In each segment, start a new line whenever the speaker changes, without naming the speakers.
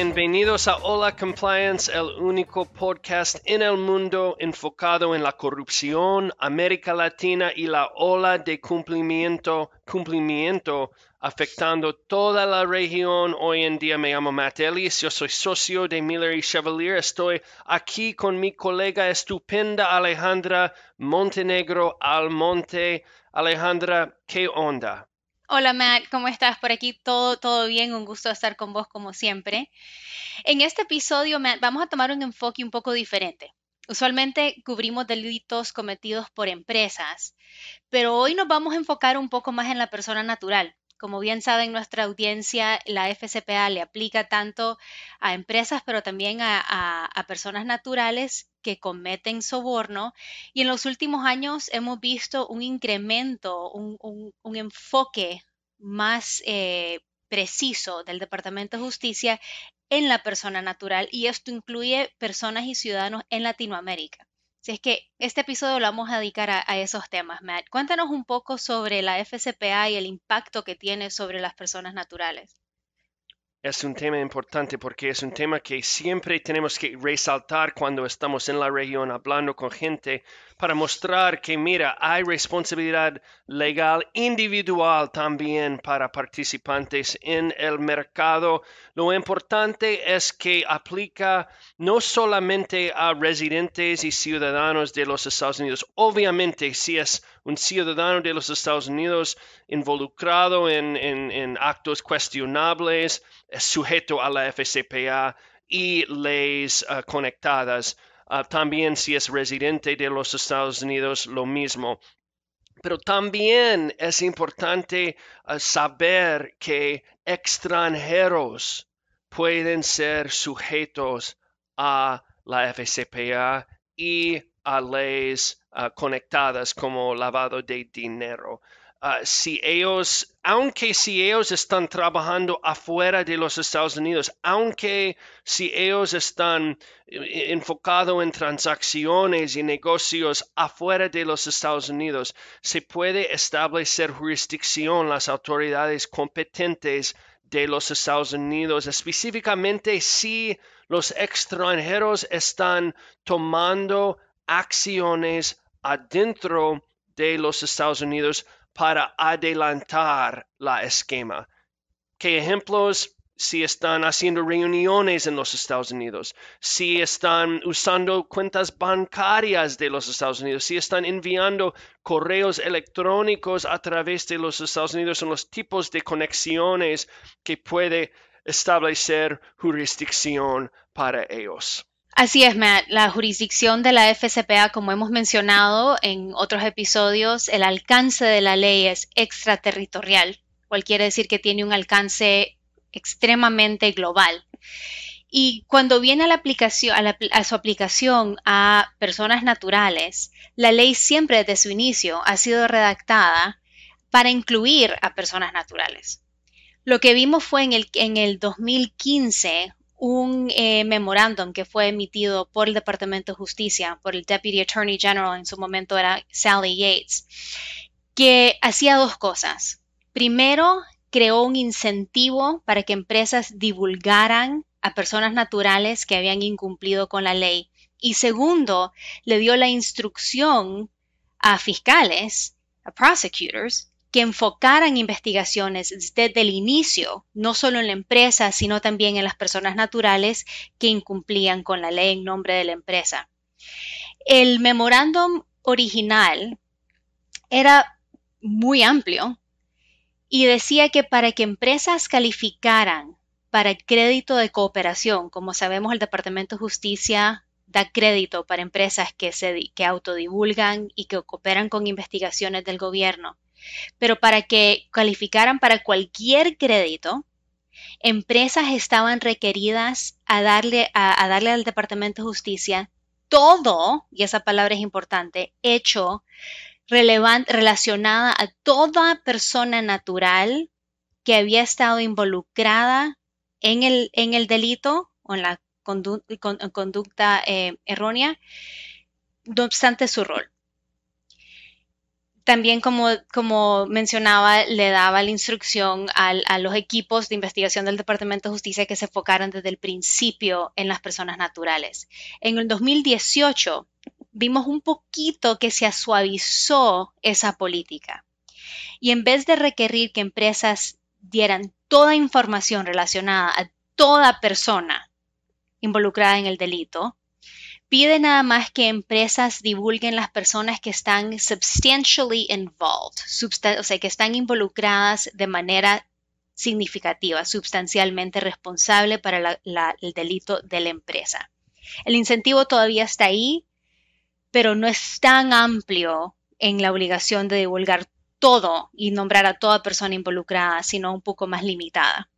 Bienvenidos a Hola Compliance, el único podcast en el mundo enfocado en la corrupción, América Latina y la ola de cumplimiento, cumplimiento afectando toda la región. Hoy en día me llamo Matt Ellis, yo soy socio de Miller y Chevalier. Estoy aquí con mi colega estupenda Alejandra Montenegro Almonte. Alejandra, ¿qué onda?
Hola Matt, ¿cómo estás? Por aquí todo, todo bien, un gusto estar con vos como siempre. En este episodio, vamos a tomar un enfoque un poco diferente. Usualmente cubrimos delitos cometidos por empresas, pero hoy nos vamos a enfocar un poco más en la persona natural. Como bien saben nuestra audiencia, la FCPA le aplica tanto a empresas, pero también a personas naturales que cometen soborno y en los últimos años hemos visto un incremento, un, enfoque más eh, preciso del Departamento de Justicia en la persona natural y esto incluye personas y ciudadanos en Latinoamérica. Si es que este episodio lo vamos a dedicar a, esos temas, Matt. Cuéntanos un poco sobre la FCPA y el impacto que tiene sobre las personas naturales
es un tema importante porque es un tema que siempre tenemos que resaltar cuando estamos en la región hablando con gente para mostrar que, mira, hay responsabilidad legal individual también para participantes en el mercado. Lo importante es que aplica no solamente a residentes y ciudadanos de los Estados Unidos. Obviamente, si es un ciudadano de los Estados Unidos involucrado en, actos cuestionables, es sujeto a la FCPA y leyes ah, conectadas Ah, también si es residente de los Estados Unidos, lo mismo. Pero también es importante ah, saber que extranjeros pueden ser sujetos a la FCPA y a leyes ah, conectadas como lavado de dinero. Ah, si ellos, aunque si ellos están trabajando afuera de los Estados Unidos, aunque si ellos están eh, enfocados en transacciones y negocios afuera de los Estados Unidos, se puede establecer jurisdicción las autoridades competentes de los Estados Unidos, específicamente si los extranjeros están tomando acciones adentro de los Estados Unidos para adelantar la esquema. ¿Qué ejemplos? Si están haciendo reuniones en los Estados Unidos, si están usando cuentas bancarias de los Estados Unidos, si están enviando correos electrónicos a través de los Estados Unidos, son los tipos de conexiones que puede establecer jurisdicción para ellos.
Así es. La jurisdicción de la FCPA, como hemos mencionado en otros episodios, el alcance de la ley es extraterritorial, cual quiere decir que tiene un alcance extremadamente global. Y cuando viene a, su aplicación a personas naturales, la ley siempre desde su inicio ha sido redactada para incluir a personas naturales. Lo que vimos fue en el, en el 2015 un eh, memorándum que fue emitido por el Departamento de Justicia, por el Deputy Attorney General, en su momento era Sally Yates, que hacía dos cosas. Primero, creó un incentivo para que empresas divulgaran a personas naturales que habían incumplido con la ley. Y segundo, le dio la instrucción a fiscales, a prosecutors, que enfocaran investigaciones desde el inicio, no solo en la empresa, sino también en las personas naturales que incumplían con la ley en nombre de la empresa. El memorándum original era muy amplio y decía que para que empresas calificaran para el crédito de cooperación, como sabemos el Departamento de Justicia da crédito para empresas que, se, que autodivulgan y que cooperan con investigaciones del gobierno, pero para que calificaran para cualquier crédito, empresas estaban requeridas a darle, a, darle al Departamento de Justicia todo, y esa palabra es importante, hecho relevante, relacionada a toda persona natural que había estado involucrada en el, en el delito o en la conducta eh, errónea, no obstante su rol también, como, como mencionaba, le daba la instrucción a los equipos de investigación del Departamento de Justicia que se enfocaran desde el principio en las personas naturales. En el 2018 vimos un poquito que se suavizó esa política. Y en vez de requerir que empresas dieran toda información relacionada a toda persona involucrada en el delito, pide nada más que empresas divulguen las personas que están substantially involved, o sea, que están involucradas de manera significativa, sustancialmente responsable para el delito de la empresa. El incentivo todavía está ahí, pero no es tan amplio en la obligación de divulgar todo y nombrar a toda persona involucrada, sino un poco más limitada.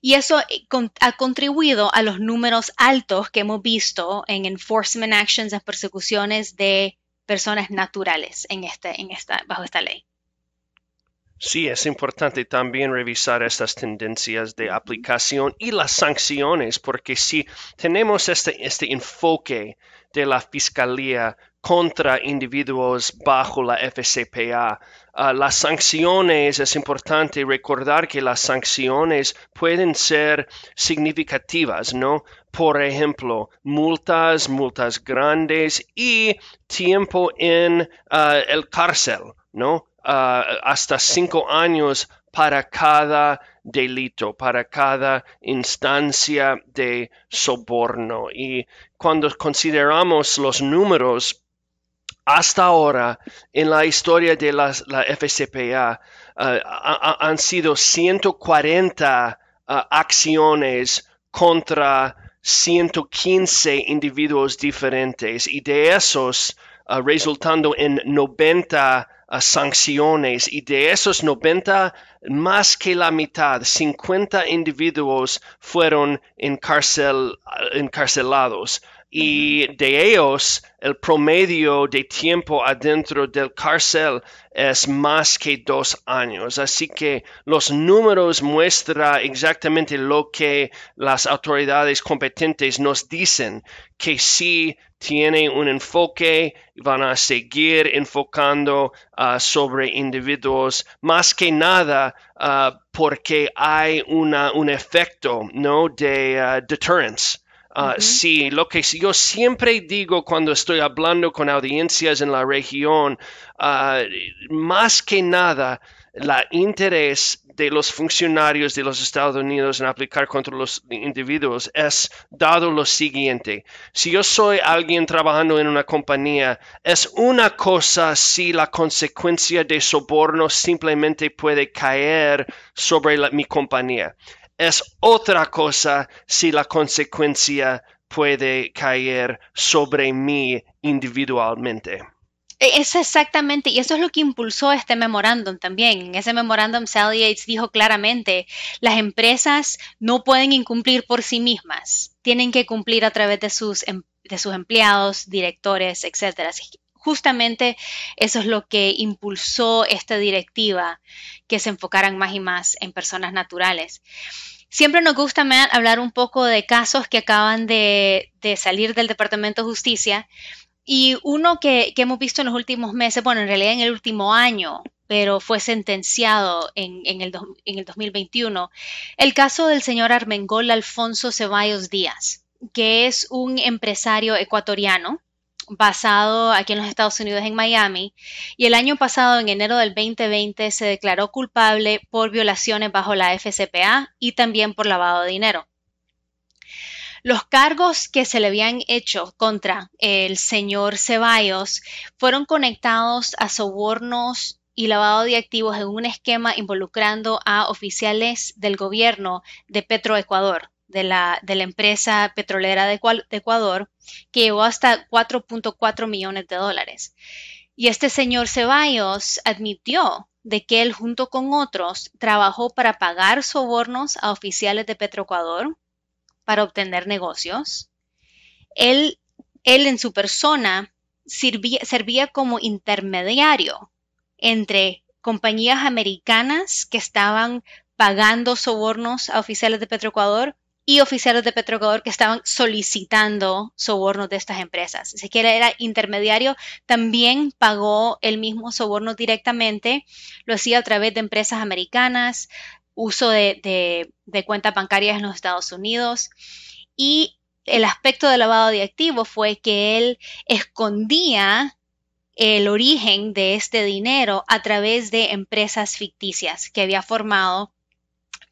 Y eso eh, ha contribuido a los números altos que hemos visto en enforcement actions, en persecuciones de personas naturales en este, en esta, bajo esta ley.
Sí, es importante también revisar estas tendencias de aplicación y las sanciones, porque si tenemos este, este enfoque de la Fiscalía contra individuos bajo la FCPA. Ah, las sanciones, es importante recordar que las sanciones pueden ser significativas, ¿no? Por ejemplo, multas, multas grandes y tiempo en ah, el cárcel, ¿no? Ah, hasta cinco años para cada delito, para cada instancia de soborno. Y cuando consideramos los números, hasta ahora en la historia de la FCPA uh, han sido 140 uh, acciones contra 115 individuos diferentes y de esos uh, resultando en 90 sanciones y de esos 90 más que la mitad, 50 individuos fueron encarcelados y de ellos el promedio de tiempo adentro del cárcel es más que dos años. Así que los números muestran exactamente lo que las autoridades competentes nos dicen, que si tienen un enfoque, van a seguir enfocando uh, sobre individuos, más que nada uh, porque hay una, un efecto ¿no? de uh, deterrence. Ah, sí, lo que yo siempre digo cuando estoy hablando con audiencias en la región, uh, más que nada, la interés de los funcionarios de los Estados Unidos en aplicar contra los individuos es dado lo siguiente. Si yo soy alguien trabajando en una compañía, es una cosa si la consecuencia de soborno simplemente puede caer sobre mi compañía es otra cosa si la consecuencia puede caer sobre mí individualmente.
Es exactamente, y eso es lo que impulsó este memorándum también. En ese memorándum, Sally Yates dijo claramente, las empresas no pueden incumplir por sí mismas, tienen que cumplir a través de sus, em, de sus empleados, directores, etc. Justamente eso es lo que impulsó esta directiva, que se enfocaran más y más en personas naturales. Siempre nos gusta hablar un poco de casos que acaban de, salir del Departamento de Justicia y uno que, hemos visto en los últimos meses, bueno, en realidad en el último año, pero fue sentenciado en, el, en el 2021, el caso del señor Armengol Alfonso Ceballos Díaz, que es un empresario ecuatoriano basado aquí en los Estados Unidos, en Miami, y el año pasado, en enero del 2020, se declaró culpable por violaciones bajo la FCPA y también por lavado de dinero. Los cargos que se le habían hecho contra el señor Ceballos fueron conectados a sobornos y lavado de activos en un esquema involucrando a oficiales del gobierno de Petroecuador, de la, de la empresa petrolera de, Ecuador, que llegó hasta 4.4 millones de dólares. Y este señor Ceballos admitió de que él junto con otros trabajó para pagar sobornos a oficiales de Petroecuador para obtener negocios. Él, él en su persona servía como intermediario entre compañías americanas que estaban pagando sobornos a oficiales de Petroecuador y oficiales de Petroecuador que estaban solicitando sobornos de estas empresas. Si que era intermediario, también pagó el mismo soborno directamente, lo hacía a través de empresas americanas, uso de, de cuentas bancarias en los Estados Unidos y el aspecto de lavado de activos fue que él escondía el origen de este dinero a través de empresas ficticias que había formado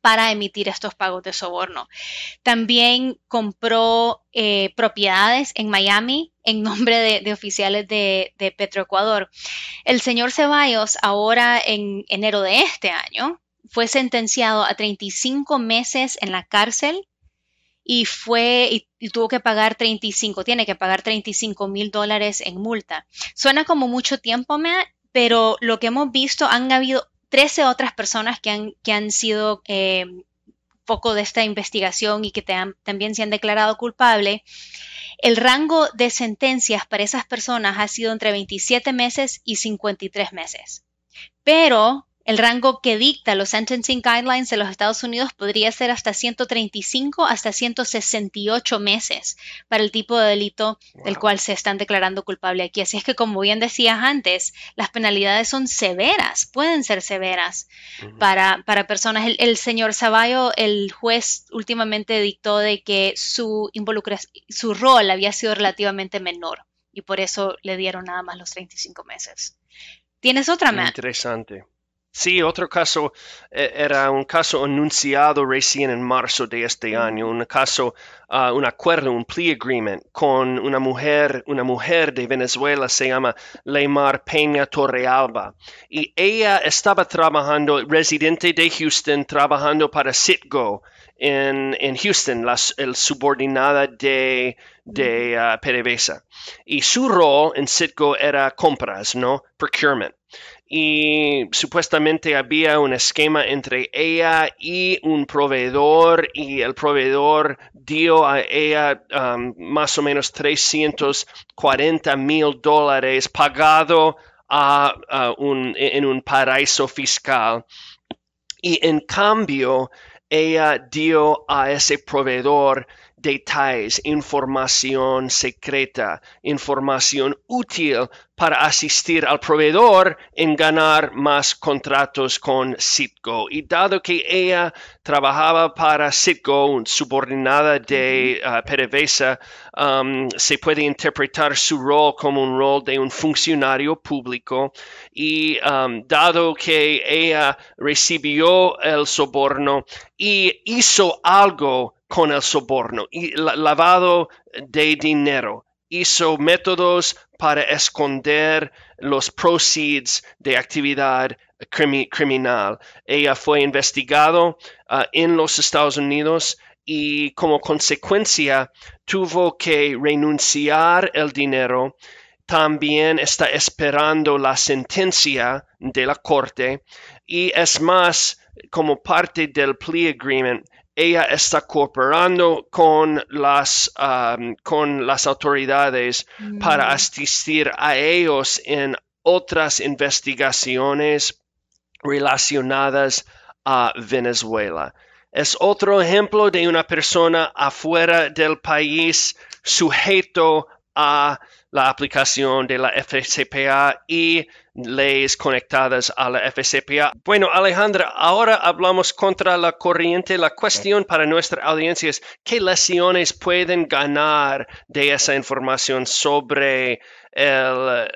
para emitir estos pagos de soborno. También compró eh, propiedades en Miami en nombre de, oficiales de, de, Petroecuador. El señor Ceballos, ahora en enero de este año, fue sentenciado a 35 meses en la cárcel y fue y, tuvo que pagar 35, tiene que pagar 35 mil dólares en multa. Suena como mucho tiempo, pero lo que hemos visto, han habido 13 otras personas que han, que han sido eh, poco de esta investigación y que también se han declarado culpable. El rango de sentencias para esas personas ha sido entre 27 meses y 53 meses. Pero el rango que dicta los sentencing guidelines de los Estados Unidos podría ser hasta 135 hasta 168 meses para el tipo de delito del cual se están declarando culpable aquí. Así es que, como bien decías antes, las penalidades son severas, pueden ser severas para, para, personas. El, señor Zavallo, el juez, últimamente dictó de que su, su rol había sido relativamente menor y por eso le dieron nada más los 35 meses. ¿Tienes otra, Matt?
Interesante. Sí, otro caso eh, era un caso anunciado recién en marzo de este año, un caso, uh, un acuerdo, un plea agreement con una mujer, una mujer de Venezuela, se llama Leymar Peña Torrealba, y ella estaba trabajando, residente de Houston, trabajando para Citgo en, en Houston, la el subordinada de, de uh, PDVSA. Y su rol en Citgo era compras, ¿no? Procurement y supuestamente había un esquema entre ella y un proveedor y el proveedor dio a ella um, más o menos 340 mil dólares pagado a, un, en un paraíso fiscal. Y en cambio ella dio a ese proveedor detalles, información secreta, información útil para asistir al proveedor en ganar más contratos con Citgo. Y dado que ella trabajaba para Citgo, subordinada de uh, PDVSA, um, se puede interpretar su rol como un rol de un funcionario público. Y um, dado que ella recibió el soborno y hizo algo con el soborno y lavado de dinero. Hizo métodos para esconder los proceeds de actividad criminal. Ella fue investigado ah, en los Estados Unidos y como consecuencia tuvo que renunciar el dinero. También está esperando la sentencia de la corte y es más, como parte del plea agreement, ella está cooperando con las, um, con las autoridades para mm. asistir a ellos en otras investigaciones relacionadas a Venezuela. Es otro ejemplo de una persona afuera del país sujeto a la aplicación de la FCPA y leyes conectadas a la FCPA. Bueno, Alejandra, ahora hablamos contra la corriente. La cuestión para nuestra audiencia es qué lesiones pueden ganar de esa información sobre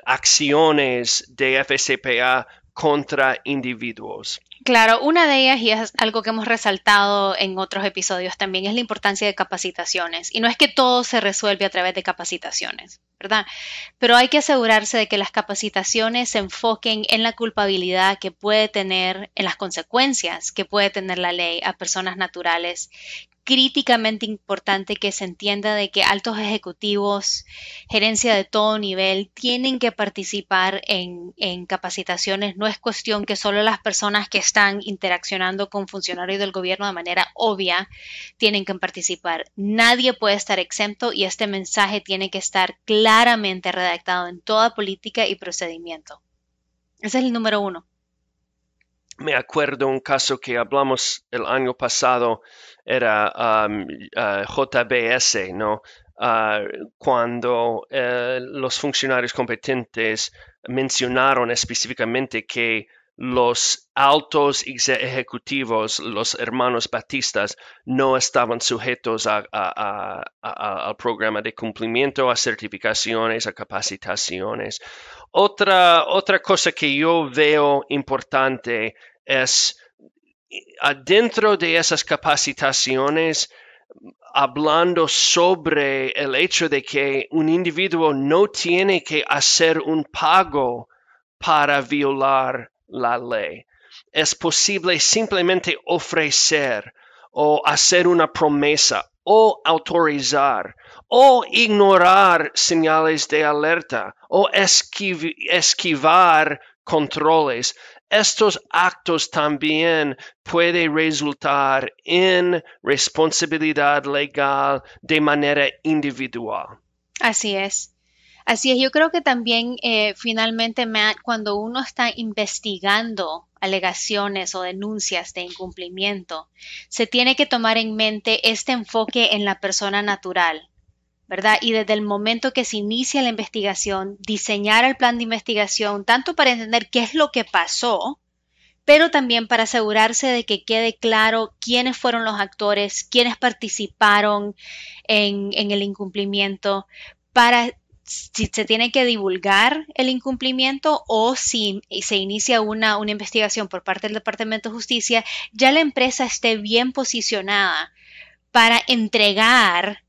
acciones de FCPA contra individuos.
Claro, una de ellas, y es algo que hemos resaltado en otros episodios también, es la importancia de capacitaciones. Y no es que todo se resuelve a través de capacitaciones, Pero hay que asegurarse de que las capacitaciones se enfoquen en la culpabilidad que puede tener, en las consecuencias que puede tener la ley a personas naturales críticamente importante que se entienda de que altos ejecutivos, gerencia de todo nivel, tienen que participar en, capacitaciones. No es cuestión que solo las personas que están interaccionando con funcionarios del gobierno de manera obvia tienen que participar. Nadie puede estar exento y este mensaje tiene que estar claramente redactado en toda política y procedimiento. Ese es el número uno.
Me acuerdo un caso que hablamos el año pasado, era uh, JBS, ¿no? Uh, cuando uh, los funcionarios competentes mencionaron específicamente que los altos ejecutivos, los hermanos batistas, no estaban sujetos a, al programa de cumplimiento, a certificaciones, a capacitaciones. Otra, otra cosa que yo veo importante es adentro de esas capacitaciones, hablando sobre el hecho de que un individuo no tiene que hacer un pago para violar la ley. Es posible simplemente ofrecer o hacer una promesa o autorizar o ignorar señales de alerta o esquivar controles. Estos actos también pueden resultar en responsabilidad legal de manera individual.
Así es. Así es, yo creo que también eh, finalmente, cuando uno está investigando alegaciones o denuncias de incumplimiento, se tiene que tomar en mente este enfoque en la persona natural, ¿verdad? Y desde el momento que se inicia la investigación, diseñar el plan de investigación, tanto para entender qué es lo que pasó, pero también para asegurarse de que quede claro quiénes fueron los actores, quiénes participaron en, en el incumplimiento, para si se tiene que divulgar el incumplimiento o si se inicia una, una, investigación por parte del Departamento de Justicia, ya la empresa esté bien posicionada para entregar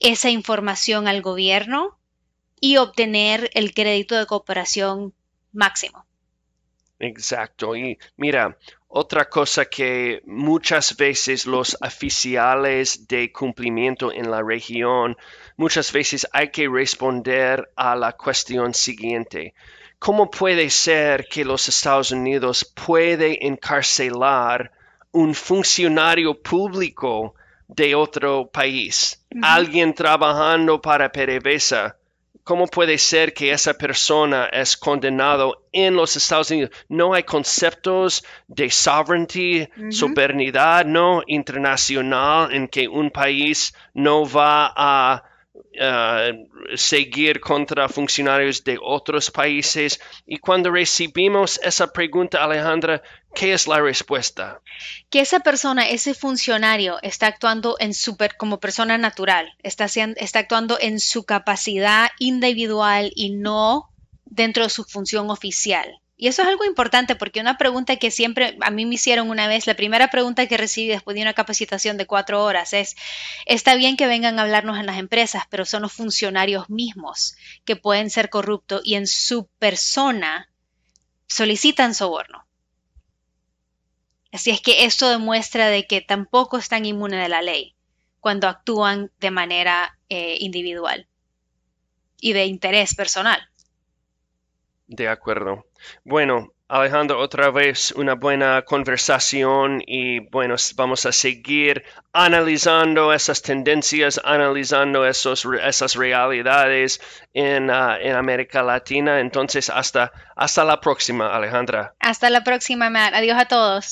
esa información al gobierno y obtener el crédito de cooperación máximo.
Exacto. Y mira, otra cosa que muchas veces los oficiales de cumplimiento en la región, muchas veces hay que responder a la cuestión siguiente. ¿Cómo puede ser que los Estados Unidos puede encarcelar un funcionario público de otro país? Alguien trabajando para PDVSA ¿Cómo puede ser que esa persona es condenado en los Estados Unidos? No hay conceptos de sovereignty, soberanía no internacional en que un país no va a seguir contra funcionarios de otros países. Y cuando recibimos esa pregunta, Alejandra, ¿qué es la respuesta?
Que esa persona, ese funcionario, está actuando en super, como persona natural, está, está actuando en su capacidad individual y no dentro de su función oficial. Y eso es algo importante porque una pregunta que siempre a mí me hicieron una vez, la primera pregunta que recibí después de una capacitación de cuatro horas es, está bien que vengan a hablarnos en las empresas, pero son los funcionarios mismos que pueden ser corruptos y en su persona solicitan soborno. Así es que esto demuestra de que tampoco están inmunes de la ley cuando actúan de manera eh, individual y de interés personal.
De acuerdo. Bueno, Alejandro, otra vez una buena conversación y bueno, vamos a seguir analizando esas tendencias, analizando esos, esas realidades en, ah, en América Latina. Entonces, hasta, hasta la próxima, Alejandra.
Hasta la próxima, Matt. Adiós a todos.